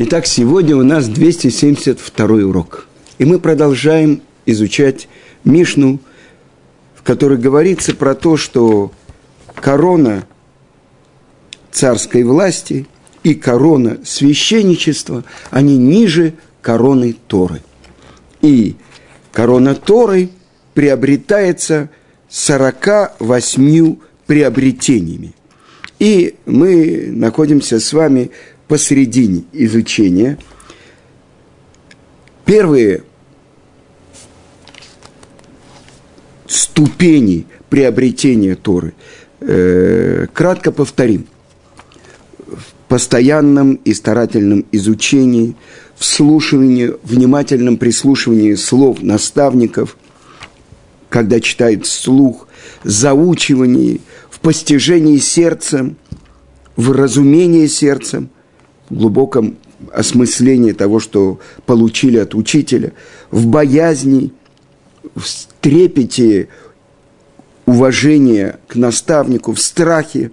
Итак, сегодня у нас 272 урок. И мы продолжаем изучать Мишну, в которой говорится про то, что корона царской власти и корона священничества, они ниже короны Торы. И корона Торы приобретается 48 приобретениями. И мы находимся с вами посередине изучения. Первые ступени приобретения Торы. Э, кратко повторим. В постоянном и старательном изучении, вслушивании, внимательном прислушивании слов наставников, когда читает вслух, заучивании, в постижении сердцем, в разумении сердцем – глубоком осмыслении того, что получили от учителя, в боязни, в трепете уважения к наставнику, в страхе,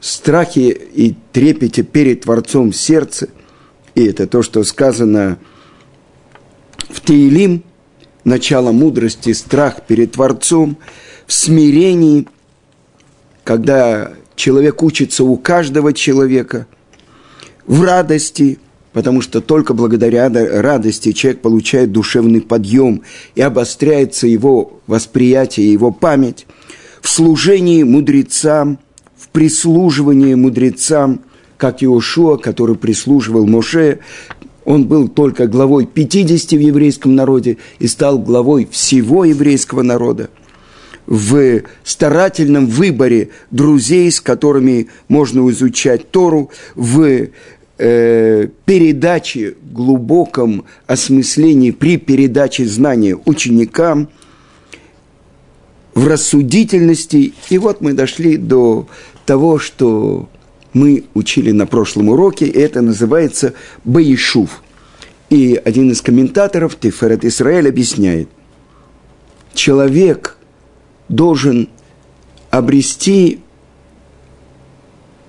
страхе и трепете перед Творцом в сердце. И это то, что сказано в Теилим, начало мудрости, страх перед Творцом, в смирении, когда человек учится у каждого человека – в радости, потому что только благодаря радости человек получает душевный подъем и обостряется его восприятие, его память, в служении мудрецам, в прислуживании мудрецам, как Иошуа, который прислуживал Моше, он был только главой 50 в еврейском народе и стал главой всего еврейского народа. В старательном выборе друзей, с которыми можно изучать Тору, в э, передаче, глубоком осмыслении при передаче знания ученикам, в рассудительности. И вот мы дошли до того, что мы учили на прошлом уроке, и это называется Баишув. И один из комментаторов, Тиферет Исраэль, объясняет, человек должен обрести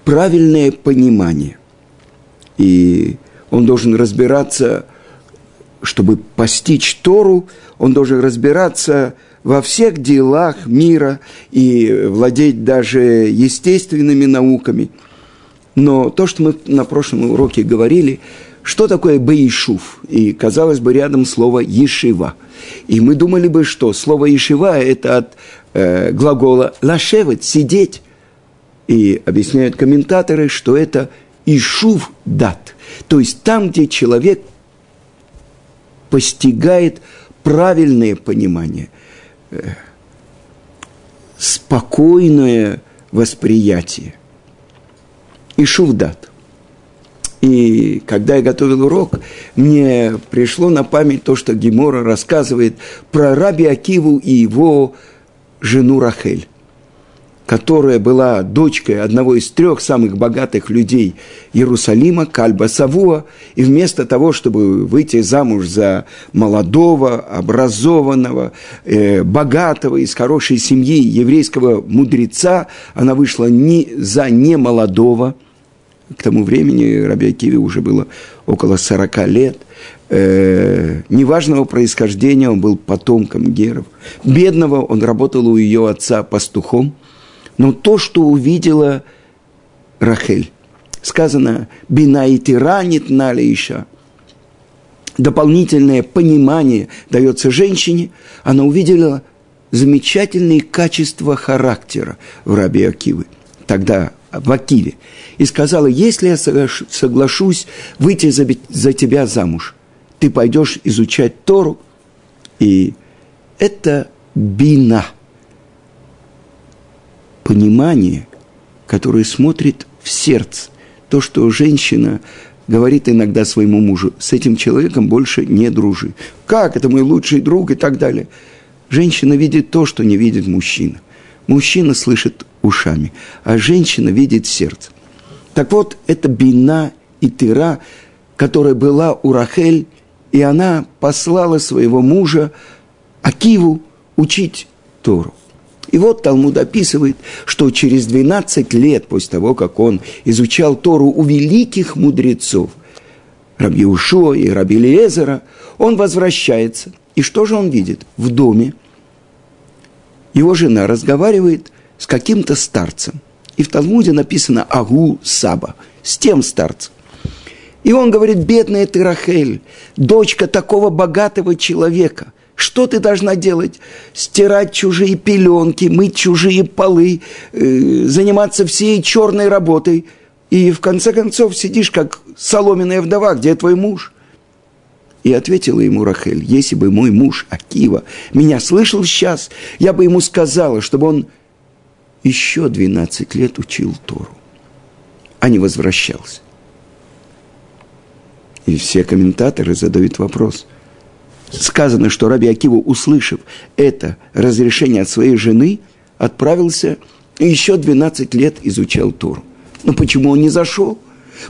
правильное понимание и он должен разбираться, чтобы постичь Тору, он должен разбираться во всех делах мира и владеть даже естественными науками. Но то, что мы на прошлом уроке говорили, что такое Бейшув? И, казалось бы, рядом слово Ешива. И мы думали бы, что слово Ешива – это от э, глагола лашевать, сидеть. И объясняют комментаторы, что это Ишув дат. То есть там, где человек постигает правильное понимание, э, спокойное восприятие. Ишув дат. И когда я готовил урок, мне пришло на память то, что Гемора рассказывает про Раби Акиву и его жену Рахель которая была дочкой одного из трех самых богатых людей Иерусалима, Кальба Савуа, и вместо того, чтобы выйти замуж за молодого, образованного, э, богатого, из хорошей семьи еврейского мудреца, она вышла не, за немолодого, к тому времени Раби Акиве уже было около 40 лет, э, неважного происхождения, он был потомком геров. Бедного, он работал у ее отца пастухом – но то, что увидела Рахель, сказано «бина и тиранит налейша», дополнительное понимание дается женщине, она увидела замечательные качества характера в Раби Акивы, тогда в Акиве, и сказала, если я соглашусь выйти за, за тебя замуж, ты пойдешь изучать Тору, и это бина – понимание, которое смотрит в сердце. То, что женщина говорит иногда своему мужу, с этим человеком больше не дружи. Как? Это мой лучший друг и так далее. Женщина видит то, что не видит мужчина. Мужчина слышит ушами, а женщина видит сердцем. Так вот, это бина и тыра, которая была у Рахель, и она послала своего мужа Акиву учить Тору. И вот Талмуд описывает, что через 12 лет после того, как он изучал Тору у великих мудрецов, Раби Ушо и Раби Лезера, он возвращается. И что же он видит? В доме его жена разговаривает с каким-то старцем. И в Талмуде написано «Агу Саба», с тем старцем. И он говорит, бедная ты, Рахель, дочка такого богатого человека. Что ты должна делать? Стирать чужие пеленки, мыть чужие полы, э, заниматься всей черной работой. И в конце концов сидишь, как соломенная вдова, где твой муж? И ответила ему Рахель, если бы мой муж Акива меня слышал сейчас, я бы ему сказала, чтобы он еще 12 лет учил Тору, а не возвращался. И все комментаторы задают вопрос. Сказано, что Раби Акива, услышав это разрешение от своей жены, отправился и еще 12 лет изучал Тору. Но почему он не зашел?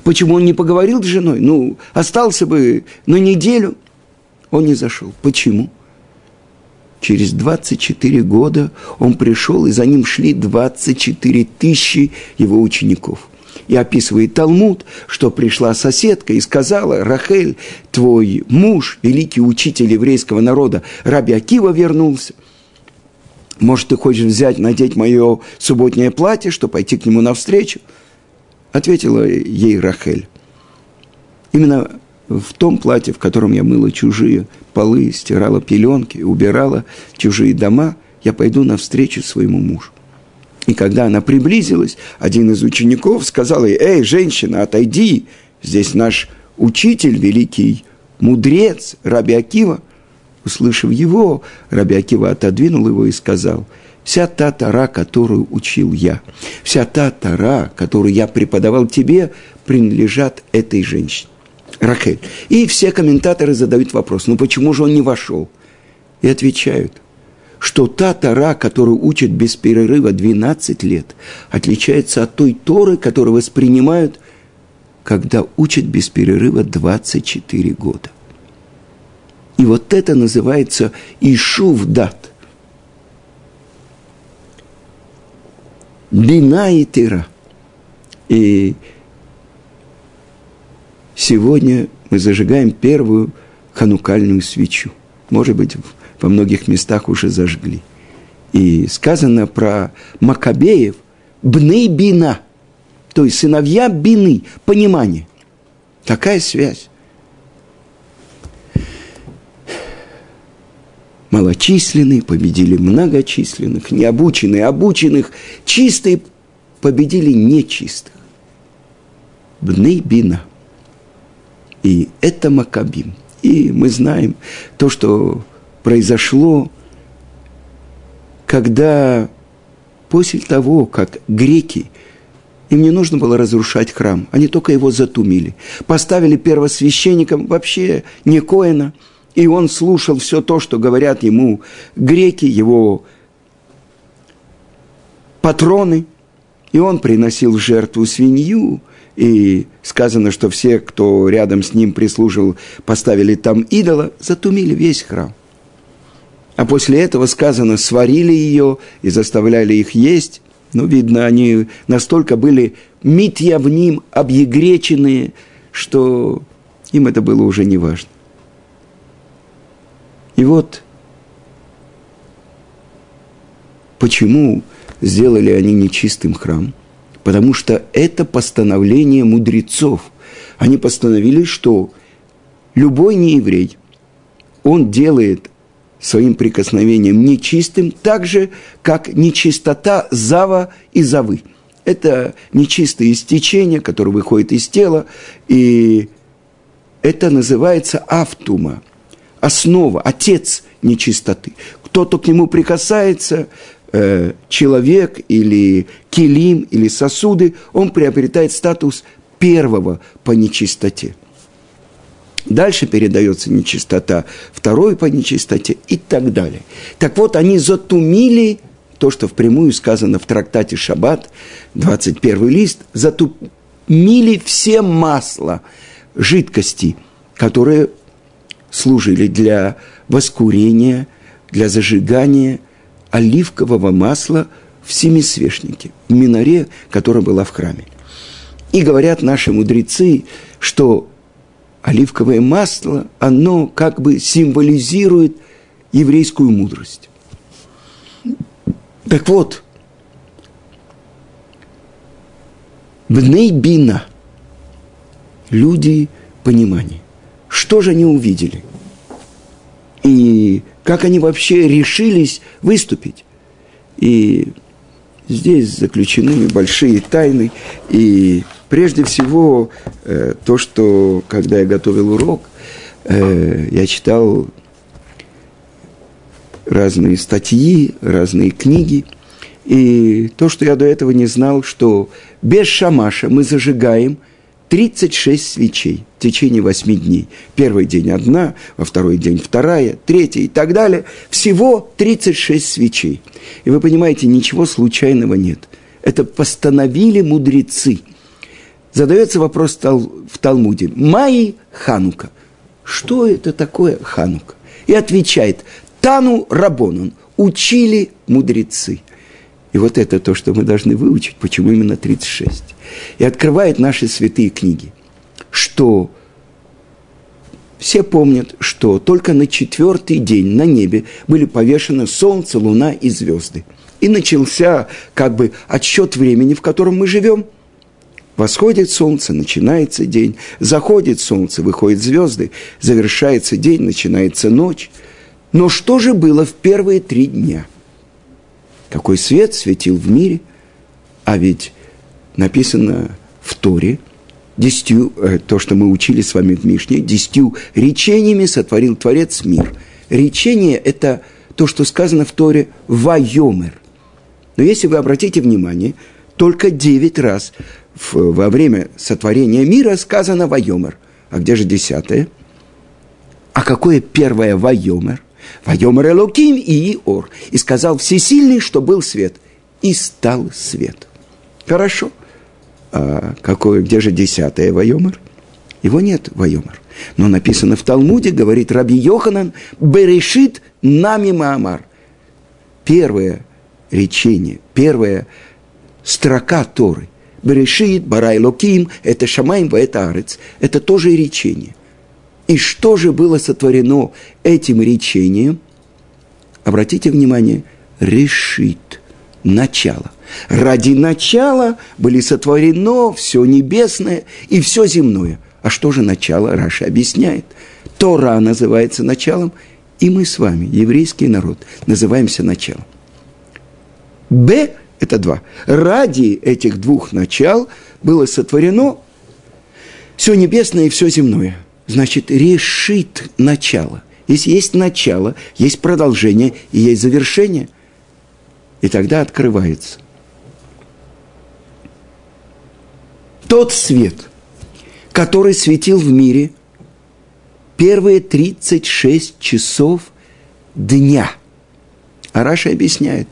Почему он не поговорил с женой? Ну, остался бы на неделю. Он не зашел. Почему? Через 24 года он пришел, и за ним шли 24 тысячи его учеников и описывает Талмуд, что пришла соседка и сказала, Рахель, твой муж, великий учитель еврейского народа, Раби Акива вернулся. Может, ты хочешь взять, надеть мое субботнее платье, чтобы пойти к нему навстречу? Ответила ей Рахель. Именно в том платье, в котором я мыла чужие полы, стирала пеленки, убирала чужие дома, я пойду навстречу своему мужу. И когда она приблизилась, один из учеников сказал ей, «Эй, женщина, отойди, здесь наш учитель, великий мудрец, Раби Акива». Услышав его, Раби Акива отодвинул его и сказал, «Вся та тара, которую учил я, вся та тара, которую я преподавал тебе, принадлежат этой женщине». Рахель. И все комментаторы задают вопрос, ну почему же он не вошел? И отвечают, что та Тора, которую учат без перерыва 12 лет, отличается от той Торы, которую воспринимают, когда учат без перерыва 24 года. И вот это называется Ишув дат. Бина и Тира. И сегодня мы зажигаем первую ханукальную свечу. Может быть, во многих местах уже зажгли. И сказано про Макабеев «бны бина», то есть сыновья бины, понимание. Такая связь. Малочисленные победили многочисленных, необученные, обученных, чистые победили нечистых. Бны бина. И это Макабим. И мы знаем то, что произошло, когда после того, как греки, им не нужно было разрушать храм, они только его затумили. Поставили первосвященником вообще не Коина, и он слушал все то, что говорят ему греки, его патроны, и он приносил жертву свинью, и сказано, что все, кто рядом с ним прислужил, поставили там идола, затумили весь храм. А после этого сказано, сварили ее и заставляли их есть. Ну, видно, они настолько были митьявним, объегреченные, что им это было уже не важно. И вот почему сделали они нечистым храм? Потому что это постановление мудрецов. Они постановили, что любой нееврей, он делает своим прикосновением нечистым, так же, как нечистота зава и завы. Это нечистое истечение, которое выходит из тела, и это называется автума, основа, отец нечистоты. Кто-то к нему прикасается, э, человек или килим, или сосуды, он приобретает статус первого по нечистоте. Дальше передается нечистота, второй по нечистоте и так далее. Так вот, они затумили то, что впрямую сказано в трактате Шаббат, 21 лист, затумили все масла, жидкости, которые служили для воскурения, для зажигания оливкового масла в семисвешнике, в миноре, которая была в храме. И говорят наши мудрецы, что оливковое масло, оно как бы символизирует еврейскую мудрость. Так вот, Бней Бина, люди понимания. Что же они увидели? И как они вообще решились выступить? И здесь заключены большие тайны. И прежде всего, э, то, что, когда я готовил урок, э, я читал разные статьи, разные книги. И то, что я до этого не знал, что без шамаша мы зажигаем 36 свечей в течение 8 дней. Первый день одна, во второй день вторая, третья и так далее. Всего 36 свечей. И вы понимаете, ничего случайного нет. Это постановили мудрецы. Задается вопрос в Талмуде. Майи Ханука. Что это такое Ханука? И отвечает, Тану Рабонун. Учили мудрецы. И вот это то, что мы должны выучить, почему именно 36. И открывает наши святые книги, что все помнят, что только на четвертый день на небе были повешены солнце, луна и звезды. И начался как бы отсчет времени, в котором мы живем. Восходит солнце, начинается день, заходит солнце, выходят звезды, завершается день, начинается ночь. Но что же было в первые три дня – какой свет светил в мире, а ведь написано в Торе, десятью, э, то, что мы учили с вами в Мишне, десятью речениями сотворил Творец мир. Речение – это то, что сказано в Торе «вайомер». Но если вы обратите внимание, только девять раз во время сотворения мира сказано «вайомер». А где же десятое? А какое первое «вайомер»? Вайомер Элоким и Иор. И сказал Всесильный, что был свет. И стал свет. Хорошо. А какое, где же десятое Вайомер? Его нет, Вайомер. Но написано в Талмуде, говорит Раби Йоханан, Берешит нами Маамар. Первое речение, первая строка Торы. Берешит, Барай Локим, это Шамаем, это Арец. Это тоже речение. И что же было сотворено этим речением? Обратите внимание, решит начало. Ради начала были сотворено все небесное и все земное. А что же начало? Раша объясняет. Тора называется началом, и мы с вами, еврейский народ, называемся началом. Б – это два. Ради этих двух начал было сотворено все небесное и все земное – значит, решит начало. Если есть начало, есть продолжение и есть завершение. И тогда открывается. Тот свет, который светил в мире первые 36 часов дня. А Раша объясняет,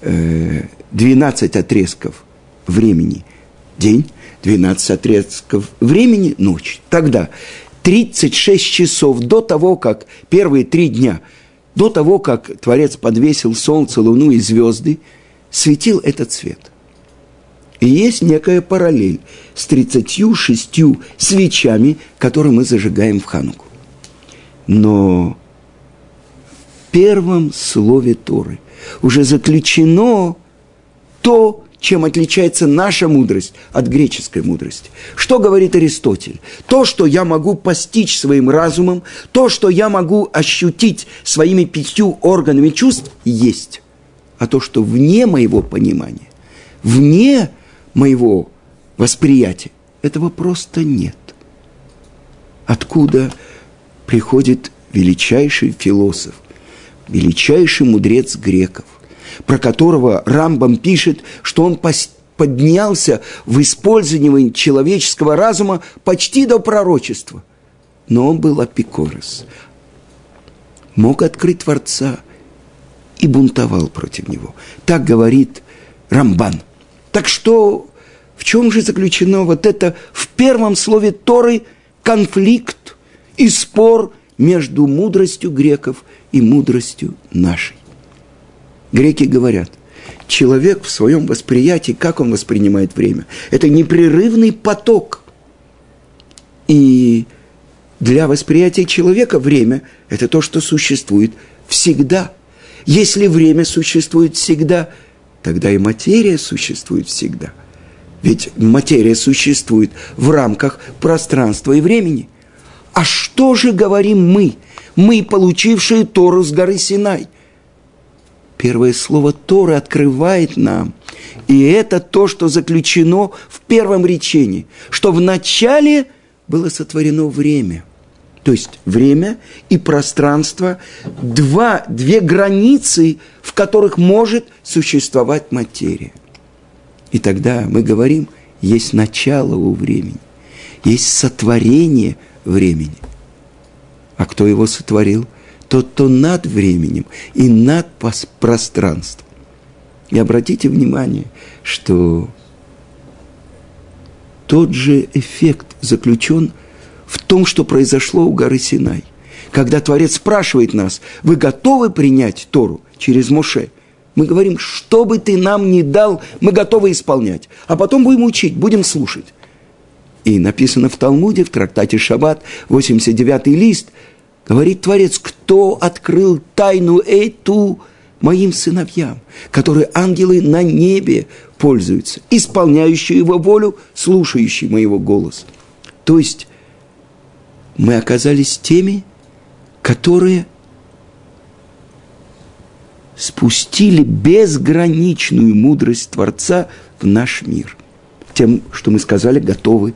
12 э, отрезков времени – день, 12 отрезков времени – ночь. Тогда 36 часов до того, как первые три дня, до того, как Творец подвесил солнце, луну и звезды, светил этот свет. И есть некая параллель с 36 свечами, которые мы зажигаем в Хануку. Но в первом слове Торы уже заключено то, чем отличается наша мудрость от греческой мудрости. Что говорит Аристотель? То, что я могу постичь своим разумом, то, что я могу ощутить своими пятью органами чувств, есть. А то, что вне моего понимания, вне моего восприятия, этого просто нет. Откуда приходит величайший философ, величайший мудрец греков – про которого Рамбам пишет, что он поднялся в использовании человеческого разума почти до пророчества. Но он был апикорос. Мог открыть Творца и бунтовал против него. Так говорит Рамбан. Так что в чем же заключено вот это в первом слове Торы конфликт и спор между мудростью греков и мудростью нашей? Греки говорят, человек в своем восприятии, как он воспринимает время, это непрерывный поток. И для восприятия человека время – это то, что существует всегда. Если время существует всегда, тогда и материя существует всегда. Ведь материя существует в рамках пространства и времени. А что же говорим мы, мы, получившие Тору с горы Синай? Первое слово Торы открывает нам, и это то, что заключено в первом речении, что в начале было сотворено время – то есть время и пространство, два, две границы, в которых может существовать материя. И тогда мы говорим, есть начало у времени, есть сотворение времени. А кто его сотворил? Тот, кто над временем и над пространством. И обратите внимание, что тот же эффект заключен в том, что произошло у горы Синай. Когда Творец спрашивает нас, вы готовы принять Тору через Моше? Мы говорим, что бы ты нам ни дал, мы готовы исполнять. А потом будем учить, будем слушать. И написано в Талмуде, в трактате Шаббат, 89-й лист, говорит Творец, кто открыл тайну эту моим сыновьям, которые ангелы на небе пользуются, исполняющие его волю, слушающие моего голоса. То есть мы оказались теми, которые спустили безграничную мудрость Творца в наш мир. Тем, что мы сказали, готовы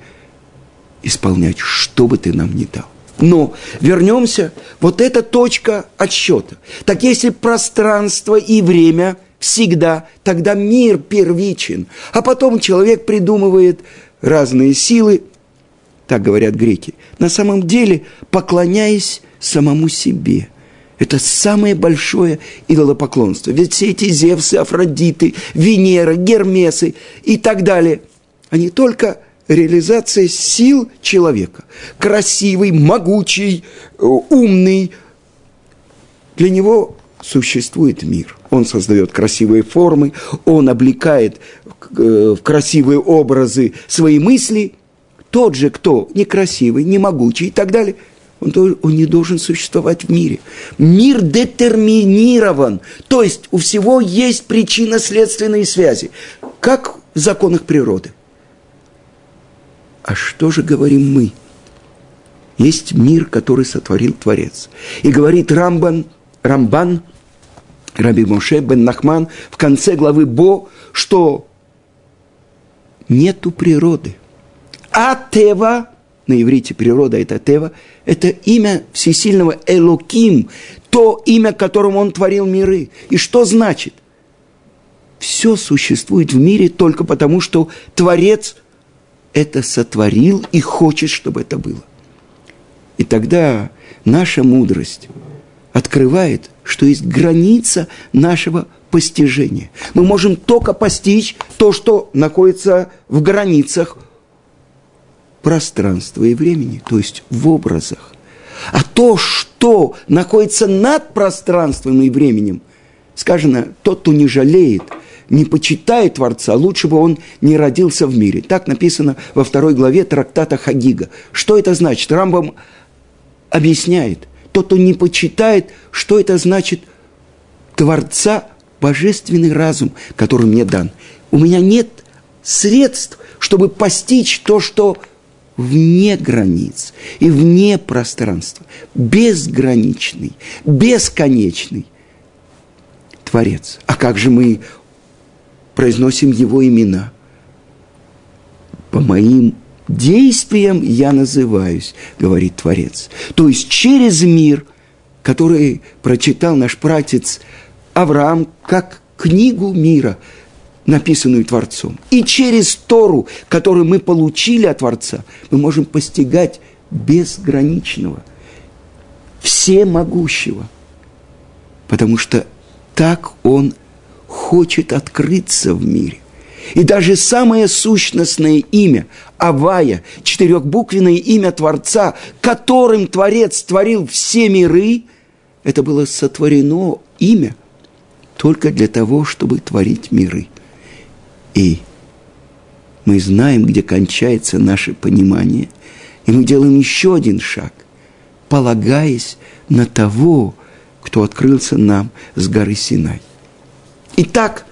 исполнять, что бы ты нам ни дал. Но вернемся, вот эта точка отсчета. Так если пространство и время всегда, тогда мир первичен. А потом человек придумывает разные силы, так говорят греки, на самом деле поклоняясь самому себе. Это самое большое идолопоклонство. Ведь все эти Зевсы, Афродиты, Венера, Гермесы и так далее, они только реализация сил человека. Красивый, могучий, э, умный. Для него существует мир. Он создает красивые формы, он облекает в красивые образы свои мысли – тот же, кто некрасивый, не могучий и так далее, он, он не должен существовать в мире. Мир детерминирован, то есть у всего есть причинно-следственные связи, как в законах природы. А что же говорим мы? Есть мир, который сотворил Творец. И говорит Рамбан, Рамбан, Раби Моше бен Нахман в конце главы Бо, что нету природы – а Тева, на иврите природа это Тева, это имя всесильного Элоким, то имя, которым он творил миры. И что значит? Все существует в мире только потому, что Творец это сотворил и хочет, чтобы это было. И тогда наша мудрость открывает, что есть граница нашего постижения. Мы можем только постичь то, что находится в границах пространства и времени, то есть в образах. А то, что находится над пространством и временем, сказано, тот, кто не жалеет, не почитает Творца, лучше бы он не родился в мире. Так написано во второй главе трактата Хагига. Что это значит? Рамбам объясняет. Тот, кто не почитает, что это значит Творца, божественный разум, который мне дан. У меня нет средств, чтобы постичь то, что вне границ и вне пространства, безграничный, бесконечный Творец. А как же мы произносим Его имена? По моим действиям я называюсь, говорит Творец. То есть через мир, который прочитал наш пратец Авраам, как книгу мира – написанную Творцом. И через Тору, которую мы получили от Творца, мы можем постигать безграничного, всемогущего. Потому что так Он хочет открыться в мире. И даже самое сущностное имя, Авая, четырехбуквенное имя Творца, которым Творец творил все миры, это было сотворено имя только для того, чтобы творить миры. И мы знаем, где кончается наше понимание, и мы делаем еще один шаг. полагаясь на того, кто открылся нам с горы Синай. Итак,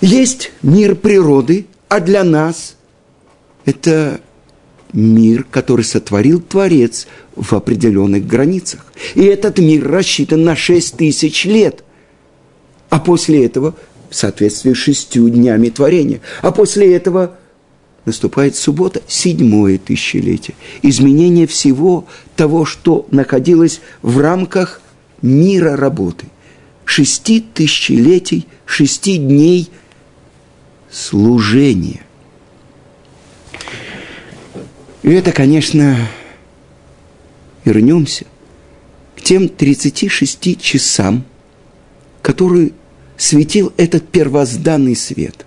есть мир природы, а для нас это мир, который сотворил Творец в определенных границах. И этот мир рассчитан на 6 тысяч лет. А после этого, в соответствии с шестью днями творения, а после этого наступает суббота, седьмое тысячелетие. Изменение всего того, что находилось в рамках мира работы. Шести тысячелетий, шести дней служения. И это, конечно, вернемся к тем 36 часам, которые светил этот первозданный свет.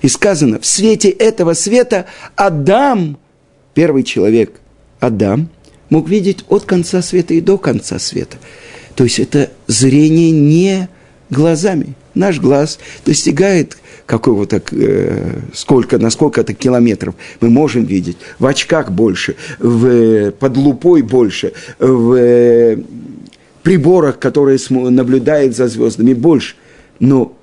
И сказано, в свете этого света Адам, первый человек, Адам, мог видеть от конца света и до конца света. То есть это зрение не глазами. Наш глаз достигает какого-то, э, сколько, на сколько-то километров мы можем видеть. В очках больше, в, под лупой больше, в э, приборах, которые наблюдают за звездами, больше. Но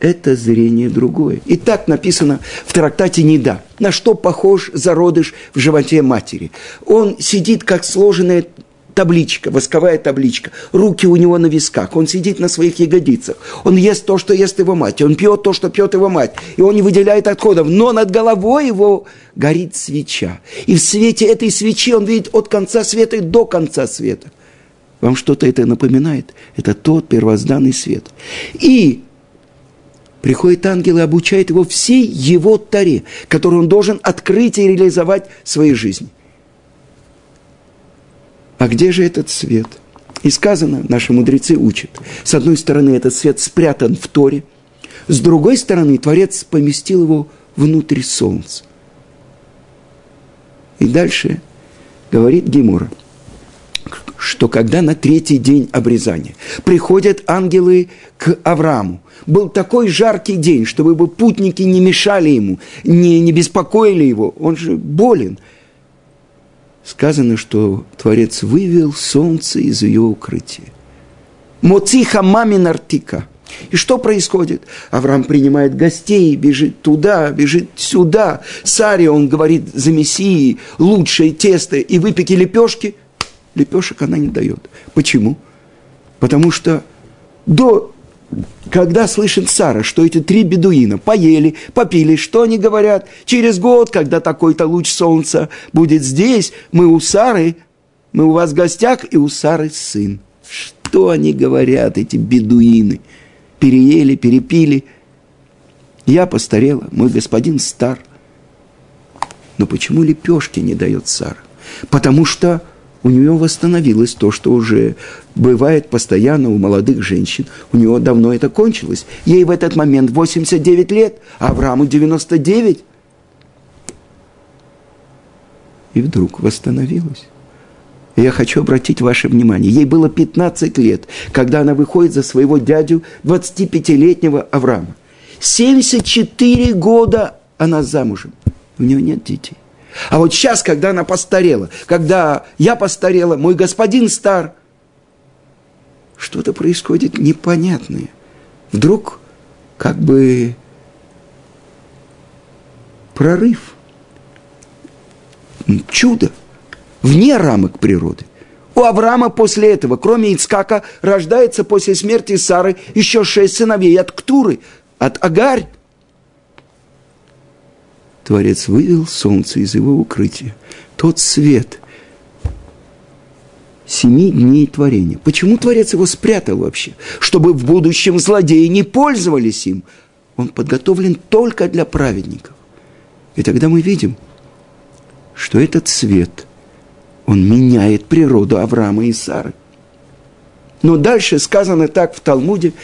это зрение другое. И так написано в трактате «Неда». На что похож зародыш в животе матери? Он сидит, как сложенная табличка, восковая табличка. Руки у него на висках. Он сидит на своих ягодицах. Он ест то, что ест его мать. Он пьет то, что пьет его мать. И он не выделяет отходов. Но над головой его горит свеча. И в свете этой свечи он видит от конца света до конца света. Вам что-то это напоминает? Это тот первозданный свет. И приходит ангел и обучает его всей его таре, которую он должен открыть и реализовать в своей жизни. А где же этот свет? И сказано, наши мудрецы учат, с одной стороны, этот свет спрятан в Торе, с другой стороны, Творец поместил его внутрь солнца. И дальше говорит Гемора, что когда на третий день обрезания приходят ангелы к Аврааму, был такой жаркий день, чтобы путники не мешали ему, не, не беспокоили его, он же болен – сказано, что Творец вывел солнце из ее укрытия. Моциха мамин артика. И что происходит? Авраам принимает гостей, бежит туда, бежит сюда. Саре он говорит за Мессией лучшее тесто и выпеки лепешки. Лепешек она не дает. Почему? Потому что до когда слышит Сара, что эти три бедуина поели, попили, что они говорят? Через год, когда такой-то луч солнца будет здесь, мы у Сары, мы у вас в гостях, и у Сары сын. Что они говорят, эти бедуины? Переели, перепили. Я постарела, мой господин стар. Но почему лепешки не дает Сара? Потому что у нее восстановилось то, что уже бывает постоянно у молодых женщин. У нее давно это кончилось. Ей в этот момент 89 лет, а Аврааму 99. И вдруг восстановилось. Я хочу обратить ваше внимание. Ей было 15 лет, когда она выходит за своего дядю 25-летнего Авраама. 74 года она замужем. У нее нет детей. А вот сейчас, когда она постарела, когда я постарела, мой господин стар, что-то происходит непонятное. Вдруг как бы прорыв, чудо, вне рамок природы. У Авраама после этого, кроме Ицкака, рождается после смерти Сары еще шесть сыновей от Ктуры, от Агарь, Творец вывел солнце из его укрытия. Тот свет семи дней творения. Почему Творец его спрятал вообще? Чтобы в будущем злодеи не пользовались им. Он подготовлен только для праведников. И тогда мы видим, что этот свет, он меняет природу Авраама и Сары. Но дальше сказано так в Талмуде,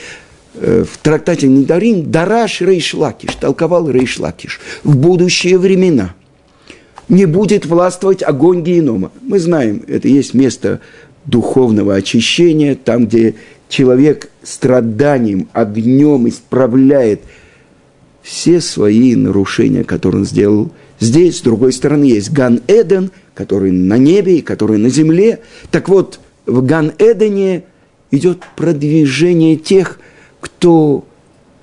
в трактате Недарим Дараш Рейшлакиш, толковал Рейшлакиш, в будущие времена не будет властвовать огонь генома. Мы знаем, это есть место духовного очищения, там, где человек страданием, огнем исправляет все свои нарушения, которые он сделал. Здесь, с другой стороны, есть Ган-Эден, который на небе и который на земле. Так вот, в Ган-Эдене идет продвижение тех, кто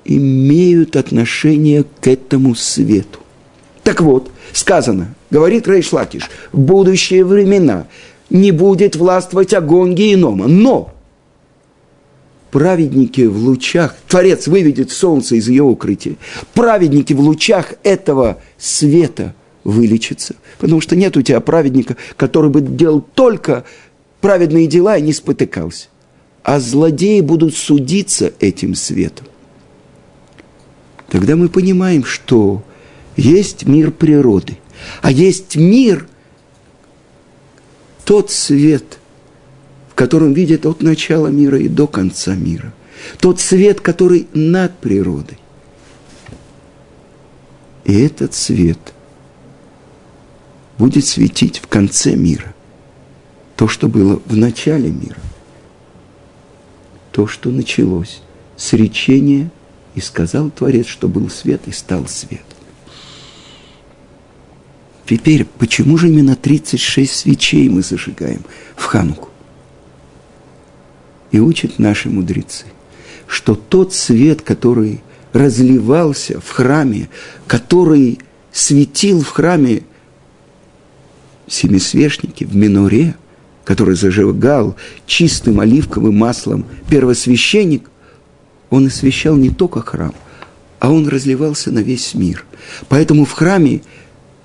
имеют отношение к этому свету. Так вот, сказано, говорит Рейш Лакиш, в будущие времена не будет властвовать огонь генома, но праведники в лучах, Творец выведет солнце из ее укрытия, праведники в лучах этого света вылечатся, потому что нет у тебя праведника, который бы делал только праведные дела и не спотыкался. А злодеи будут судиться этим светом. Тогда мы понимаем, что есть мир природы, а есть мир, тот свет, в котором видят от начала мира и до конца мира. Тот свет, который над природой. И этот свет будет светить в конце мира. То, что было в начале мира. То, что началось с речения, и сказал Творец, что был свет, и стал свет. Теперь, почему же именно 36 свечей мы зажигаем в Хануку? И учат наши мудрецы, что тот свет, который разливался в храме, который светил в храме семисвешники в миноре, который зажигал чистым оливковым маслом первосвященник, он освещал не только храм, а он разливался на весь мир. Поэтому в храме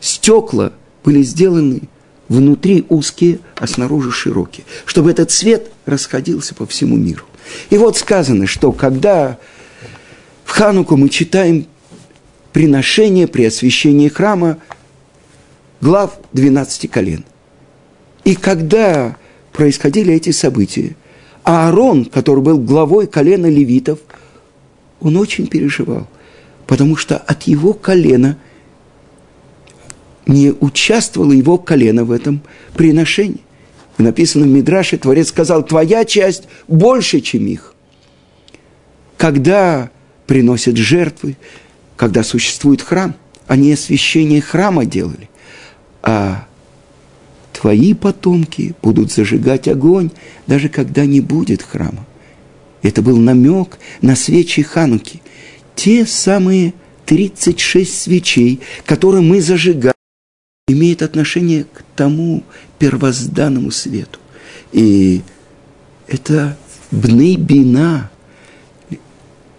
стекла были сделаны внутри узкие, а снаружи широкие, чтобы этот свет расходился по всему миру. И вот сказано, что когда в Хануку мы читаем приношение при освящении храма глав 12 колен. И когда происходили эти события, Аарон, который был главой колена левитов, он очень переживал, потому что от его колена – не участвовало его колено в этом приношении. И написано в Мидраше, Творец сказал, твоя часть больше, чем их. Когда приносят жертвы, когда существует храм, они освящение храма делали, а твои потомки будут зажигать огонь, даже когда не будет храма. Это был намек на свечи Хануки. Те самые 36 свечей, которые мы зажигаем, имеет отношение к тому первозданному свету. И это бны бина,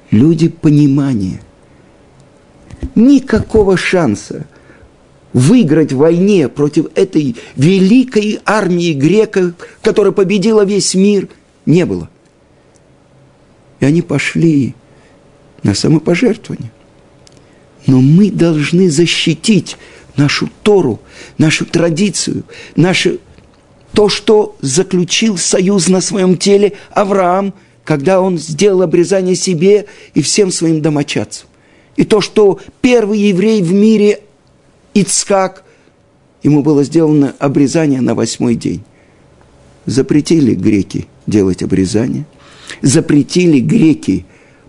люди понимания. Никакого шанса выиграть в войне против этой великой армии греков, которая победила весь мир, не было. И они пошли на самопожертвование. Но мы должны защитить нашу Тору, нашу традицию, наше, то, что заключил союз на своем теле Авраам, когда он сделал обрезание себе и всем своим домочадцам. И то, что первый еврей в мире, Ицхак, ему было сделано обрезание на восьмой день. Запретили греки делать обрезание, запретили греки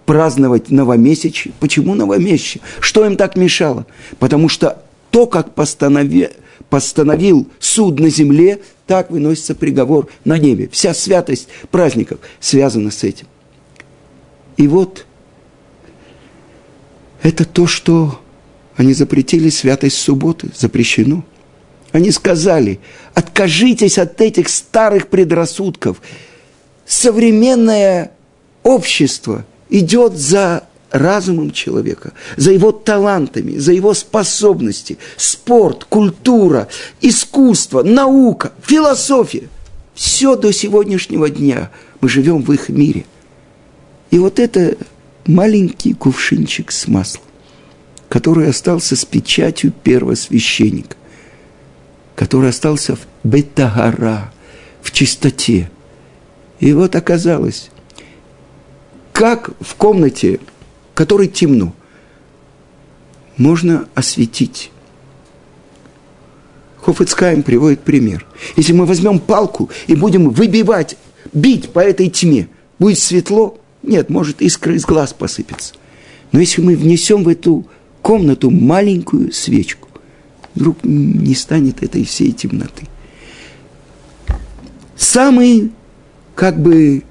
праздновать новомесячие. Почему новомесячие? Что им так мешало? Потому что то, как постанови, постановил суд на земле, так выносится приговор на небе. Вся святость праздников связана с этим. И вот это то, что они запретили святость субботы, запрещено. Они сказали, откажитесь от этих старых предрассудков. Современное общество идет за разумом человека, за его талантами, за его способности, спорт, культура, искусство, наука, философия. Все до сегодняшнего дня мы живем в их мире. И вот это маленький кувшинчик с маслом, который остался с печатью первого священника, который остался в бетагара, в чистоте. И вот оказалось, как в комнате которой темно, можно осветить. Хофицкайм приводит пример. Если мы возьмем палку и будем выбивать, бить по этой тьме, будет светло? Нет, может искра из глаз посыпется. Но если мы внесем в эту комнату маленькую свечку, вдруг не станет этой всей темноты. Самый, как бы,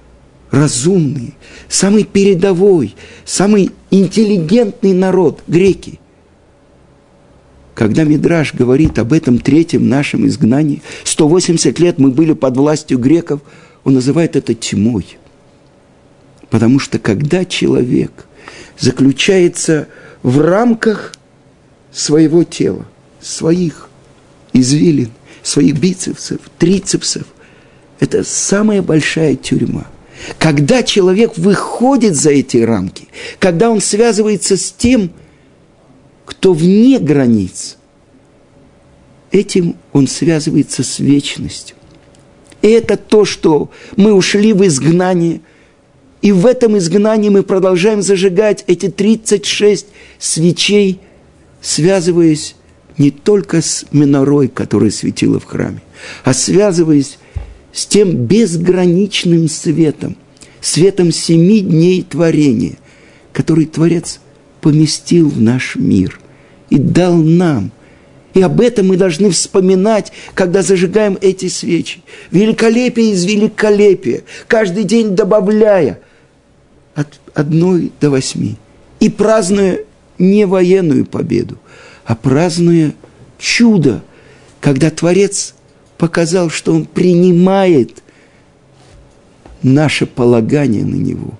разумный, самый передовой, самый интеллигентный народ – греки. Когда Мидраш говорит об этом третьем нашем изгнании, 180 лет мы были под властью греков, он называет это тьмой. Потому что когда человек заключается в рамках своего тела, своих извилин, своих бицепсов, трицепсов, это самая большая тюрьма – когда человек выходит за эти рамки, когда он связывается с тем, кто вне границ, этим он связывается с вечностью. И это то, что мы ушли в изгнание, и в этом изгнании мы продолжаем зажигать эти 36 свечей, связываясь не только с минорой, которая светила в храме, а связываясь с тем безграничным светом, светом семи дней творения, который Творец поместил в наш мир и дал нам. И об этом мы должны вспоминать, когда зажигаем эти свечи. Великолепие из великолепия, каждый день добавляя одной до восьми. И празднуя не военную победу, а празднуя чудо, когда Творец показал, что Он принимает наше полагание на Него.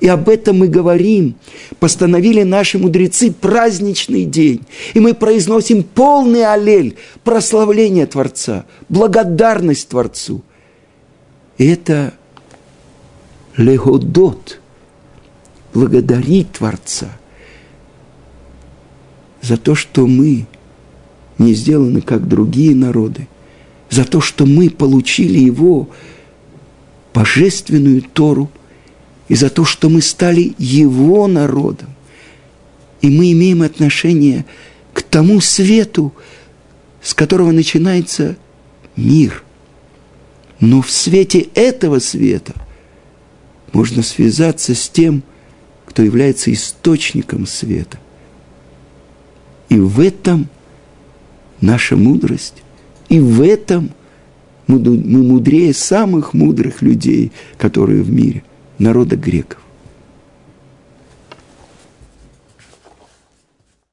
И об этом мы говорим. Постановили наши мудрецы праздничный день. И мы произносим полный аллель, прославление Творца, благодарность Творцу. И это легодот, благодарить Творца за то, что мы не сделаны, как другие народы – за то, что мы получили Его божественную Тору, и за то, что мы стали Его народом. И мы имеем отношение к тому свету, с которого начинается мир. Но в свете этого света можно связаться с тем, кто является источником света. И в этом наша мудрость, и в этом мы мудрее самых мудрых людей, которые в мире, народа греков.